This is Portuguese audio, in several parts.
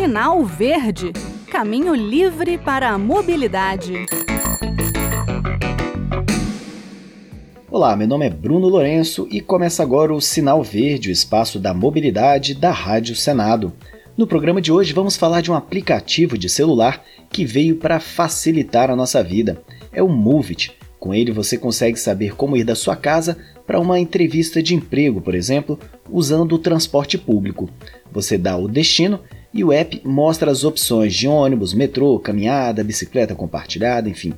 Sinal Verde Caminho livre para a mobilidade. Olá, meu nome é Bruno Lourenço e começa agora o Sinal Verde, o espaço da mobilidade da Rádio Senado. No programa de hoje vamos falar de um aplicativo de celular que veio para facilitar a nossa vida. É o Movit. Com ele você consegue saber como ir da sua casa para uma entrevista de emprego, por exemplo, usando o transporte público. Você dá o destino e o app mostra as opções de ônibus, metrô, caminhada, bicicleta compartilhada, enfim.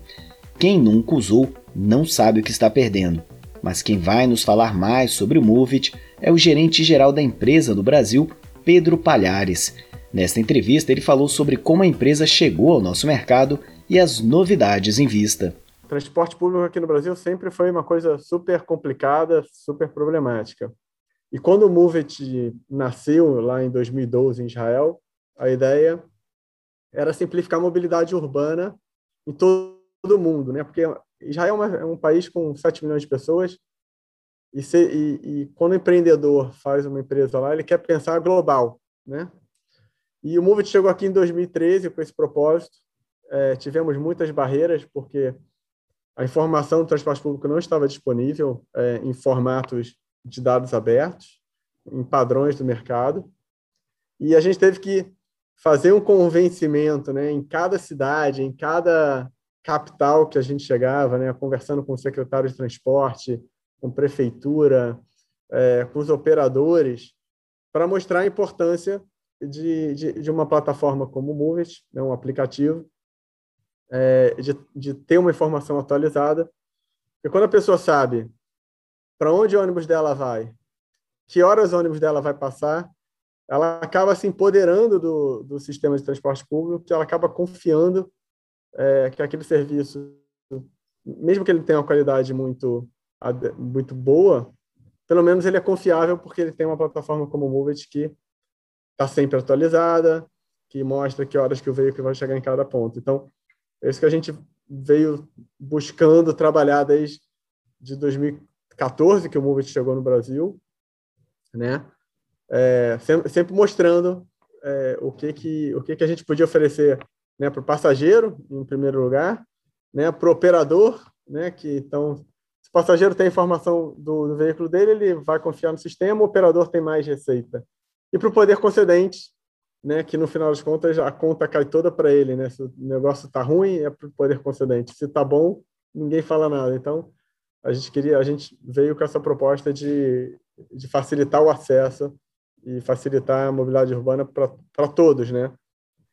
Quem nunca usou não sabe o que está perdendo. Mas quem vai nos falar mais sobre o Movit é o gerente geral da empresa no Brasil, Pedro Palhares. Nesta entrevista, ele falou sobre como a empresa chegou ao nosso mercado e as novidades em vista. Transporte público aqui no Brasil sempre foi uma coisa super complicada, super problemática. E quando o Movit nasceu lá em 2012 em Israel, a ideia era simplificar a mobilidade urbana em todo o mundo, né? Porque Israel é, é um país com 7 milhões de pessoas e, se, e, e, quando o empreendedor faz uma empresa lá, ele quer pensar global, né? E o Movit chegou aqui em 2013 com esse propósito. É, tivemos muitas barreiras porque a informação do transporte público não estava disponível é, em formatos de dados abertos, em padrões do mercado. E a gente teve que fazer um convencimento né, em cada cidade, em cada capital que a gente chegava, né, conversando com o secretário de transporte, com prefeitura, é, com os operadores, para mostrar a importância de, de, de, uma plataforma como o Movit, né, um aplicativo, é, de, de ter uma informação atualizada. E quando a pessoa sabe para onde o ônibus dela vai, que horas o ônibus dela vai passar, ela acaba se empoderando do, do sistema de transporte público, que ela acaba confiando é, que aquele serviço, mesmo que ele tenha uma qualidade muito, muito boa, pelo menos ele é confiável porque ele tem uma plataforma como o Movit que está sempre atualizada, que mostra que horas que o veículo vai chegar em cada ponto. Então, é isso que a gente veio buscando trabalhar desde de 2000, 14 que o Movit chegou no Brasil, né? É, sempre, sempre, mostrando é, o que que o que que a gente podia oferecer, né, para o passageiro em primeiro lugar, né, para o operador, né, que então se o passageiro tem informação do, do, veículo dele, ele vai confiar no sistema, o operador tem mais receita. E para o poder concedente, né, que no final das contas a conta cai toda para ele, né? Se o negócio está ruim, é para o poder concedente. Se está bom, ninguém fala nada. Então, a gente queria, a gente veio com essa proposta de, de facilitar o acesso e facilitar a mobilidade urbana para todos, né?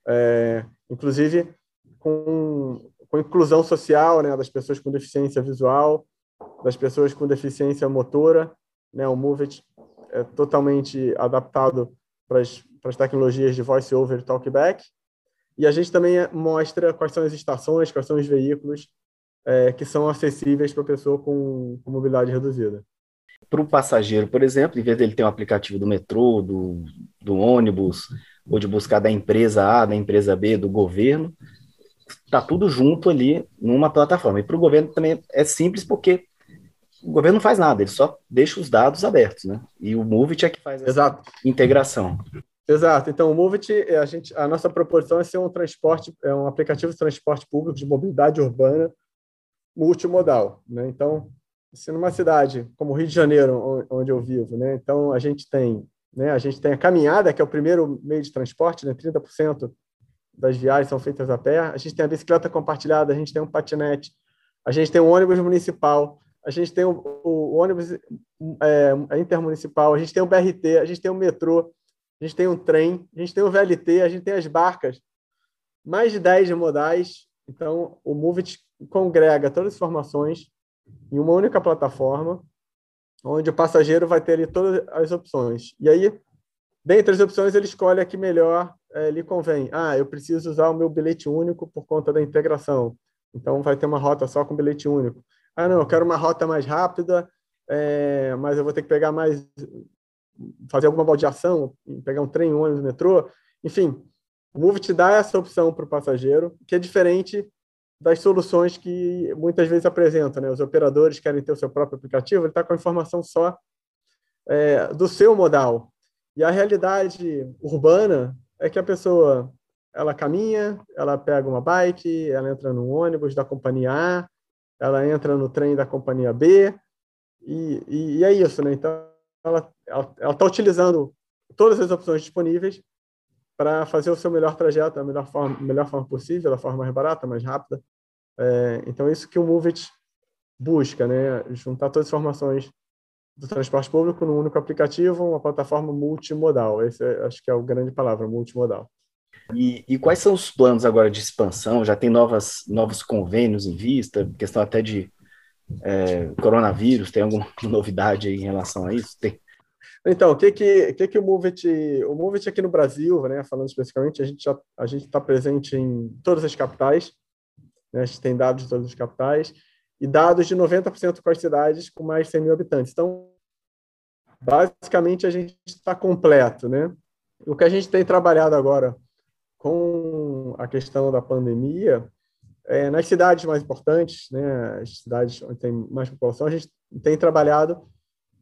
É, inclusive com, com inclusão social, né, das pessoas com deficiência visual, das pessoas com deficiência motora, né? O Movit é totalmente adaptado para as, tecnologias de voice over e talkback. E a gente também mostra quais são as estações, quais são os veículos é, que são acessíveis para a pessoa com, com mobilidade reduzida. Para o passageiro, por exemplo, em vez dele ter um aplicativo do metrô, do, do ônibus, ou de buscar da empresa A, da empresa B, do governo, está tudo junto ali numa plataforma. E para o governo também é simples porque o governo não faz nada, ele só deixa os dados abertos, né? E o Movit é que faz essa Exato. integração. Exato. Então, o Movit, a, gente, a nossa proposição é ser um transporte, é um aplicativo de transporte público de mobilidade urbana multimodal, né? Então, se numa cidade como Rio de Janeiro, onde eu vivo, né? Então a gente tem, né? A gente tem a caminhada, que é o primeiro meio de transporte, né? 30% das viagens são feitas a pé. A gente tem a bicicleta compartilhada, a gente tem um patinete, a gente tem um ônibus municipal, a gente tem o, o, ônibus é, intermunicipal, a gente tem o BRT, a gente tem o metrô, a gente tem um trem, a gente tem o VLT, a gente tem as barcas, mais de 10 modais. Então, o Movit congrega todas as informações em uma única plataforma, onde o passageiro vai ter ali todas as opções. E aí, dentre as opções, ele escolhe a que melhor é, lhe convém. Ah, eu preciso usar o meu bilhete único por conta da integração. Então, vai ter uma rota só com bilhete único. Ah, não, eu quero uma rota mais rápida, é, mas eu vou ter que pegar mais, fazer alguma baldeação, pegar um trem, um ônibus, metrô. Enfim, o Move te dá essa opção para o passageiro, que é diferente das soluções que muitas vezes apresentam. Né? Os operadores querem ter o seu próprio aplicativo, ele está com a informação só é, do seu modal. E a realidade urbana é que a pessoa ela caminha, ela pega uma bike, ela entra num ônibus da companhia A, ela entra no trem da companhia B, e, e, e é isso, né? Então, ela está utilizando todas as opções disponíveis para fazer o seu melhor trajeto da melhor forma, melhor forma possível, da forma mais barata, mais rápida. É, então, é isso que o Movit busca, né? Juntar todas as informações do transporte público num único aplicativo, uma plataforma multimodal. Esse é, acho que é a grande palavra, multimodal. E, e, quais são os planos agora de expansão? Já tem novas, novos convênios em vista? Questão até de é, coronavírus, tem alguma novidade em relação a isso? Tem. Então, o que que, que, que o Movit, o Movit aqui no Brasil, né, falando especificamente, a gente já a gente está presente em todas as capitais, né, a gente tem dados de todas as capitais e dados de 90% com as cidades com mais de 100 mil habitantes. Então, basicamente a gente está completo, né? O que a gente tem trabalhado agora com a questão da pandemia é, nas cidades mais importantes, né, as cidades onde tem mais população, a gente tem trabalhado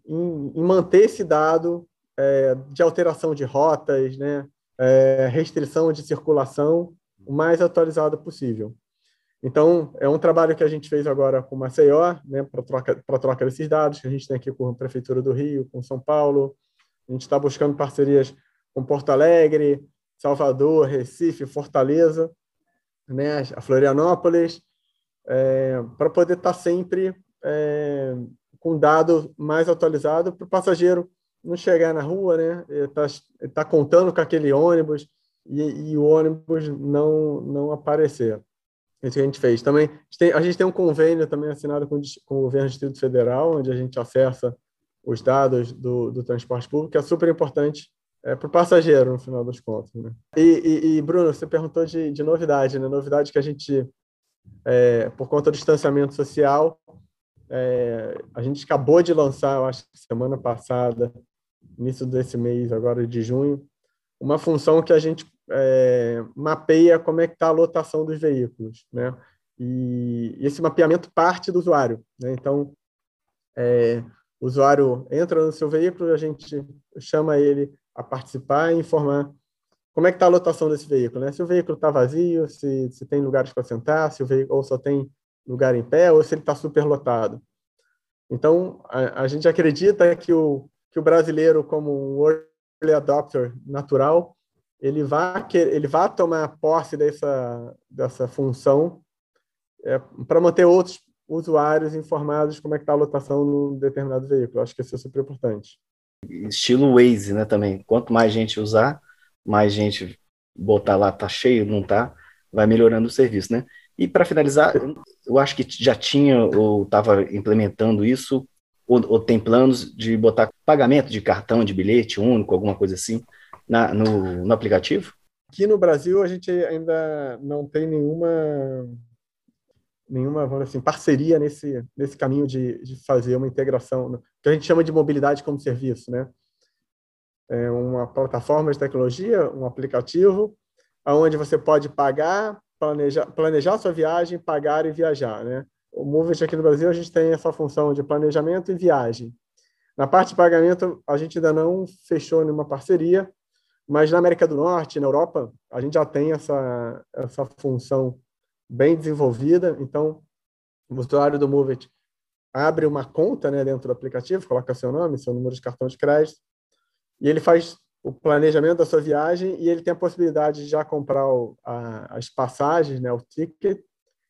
em, em manter esse dado é, de alteração de rotas, né, é, restrição de circulação o mais atualizado possível. Então, é um trabalho que a gente fez agora com Maceió, né, para troca, troca desses dados, que a gente tem aqui com a Prefeitura do Rio, com São Paulo. A gente está buscando parcerias com Porto Alegre, Salvador, Recife, Fortaleza, né, a Florianópolis, é, para poder estar tá sempre é, com dado mais atualizado para o passageiro não chegar na rua, né, está tá contando com aquele ônibus e, e, o ônibus não não aparecer. Isso que a gente fez. Também a gente tem, a gente tem um convênio também assinado com, com o governo do Distrito Federal, onde a gente acessa os dados do, do transporte público, que é super importante é, para o passageiro, no final das contas. Né? E, e, e, Bruno, você perguntou de, de novidade, né? Novidade que a gente, é, por conta do distanciamento social, é, a gente acabou de lançar, eu acho semana passada, início desse mês, agora de junho, uma função que a gente é, mapeia como é que está a lotação dos veículos, né? E, e esse mapeamento parte do usuário, né? Então, é, o usuário entra no seu veículo, a gente chama ele a participar e informar como é que está a lotação desse veículo, né? Se o veículo está vazio, se, se tem lugares para sentar, se o veículo ou só tem lugar em pé, ou se ele está superlotado. Então, a, a, gente acredita que o, que o brasileiro, como um early adopter natural, ele vai, ele vai tomar posse dessa, dessa função é, para manter outros usuários informados como é que está a lotação no determinado veículo. Acho que isso é super importante estilo Waze, né, também. Quanto mais gente usar, mais gente botar lá, tá cheio, não tá, vai melhorando o serviço, né? E para finalizar, eu acho que já tinha ou estava implementando isso, ou, ou, tem planos de botar pagamento de cartão de bilhete único, alguma coisa assim, na, no, no aplicativo? Aqui no Brasil a gente ainda não tem nenhuma nenhuma vamos assim, parceria nesse, nesse caminho de, de fazer uma integração, né? que a gente chama de mobilidade como serviço. Né? É uma plataforma de tecnologia, um aplicativo, onde você pode pagar, planejar, planejar sua viagem, pagar e viajar. Né? O Movit aqui no Brasil, a gente tem essa função de planejamento e viagem. Na parte de pagamento, a gente ainda não fechou nenhuma parceria, mas na América do Norte, na Europa, a gente já tem essa, essa função bem desenvolvida. Então, o usuário do Movit abre uma conta né, dentro do aplicativo, coloca seu nome, seu número de cartão de crédito, e ele faz o planejamento da sua viagem e ele tem a possibilidade de já comprar o, a, as passagens, né, o ticket.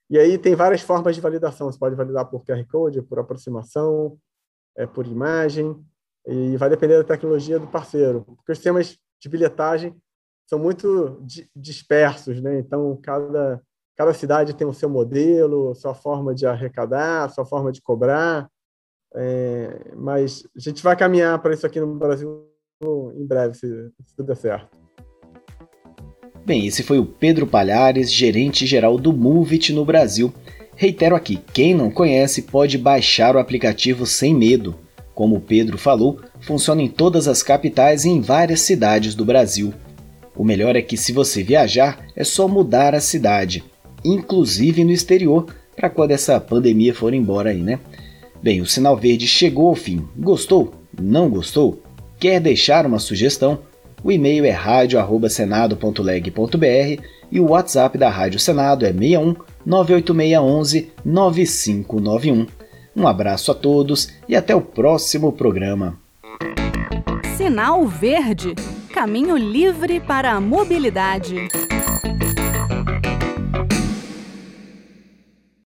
E aí tem várias formas de validação. Você pode validar por QR Code, por aproximação, é, por imagem, e vai depender da tecnologia do parceiro. Porque os sistemas de bilhetagem são muito dispersos, né? Então, cada Cada cidade tem o seu modelo, sua forma de arrecadar, sua forma de cobrar. É, mas a gente vai caminhar para isso aqui no Brasil em breve, se, se tudo der certo. Bem, esse foi o Pedro Palhares, gerente-geral do Movit no Brasil. Reitero aqui, quem não conhece pode baixar o aplicativo sem medo. Como o Pedro falou, funciona em todas as capitais e em várias cidades do Brasil. O melhor é que se você viajar, é só mudar a cidade inclusive no exterior, para quando essa pandemia for embora aí, né? Bem, o sinal verde chegou ao fim. Gostou? Não gostou? Quer deixar uma sugestão? O e-mail é radio@senado.leg.br e o WhatsApp da Rádio Senado é 61 98611 9591. Um abraço a todos e até o próximo programa. Sinal Verde Caminho livre para a mobilidade.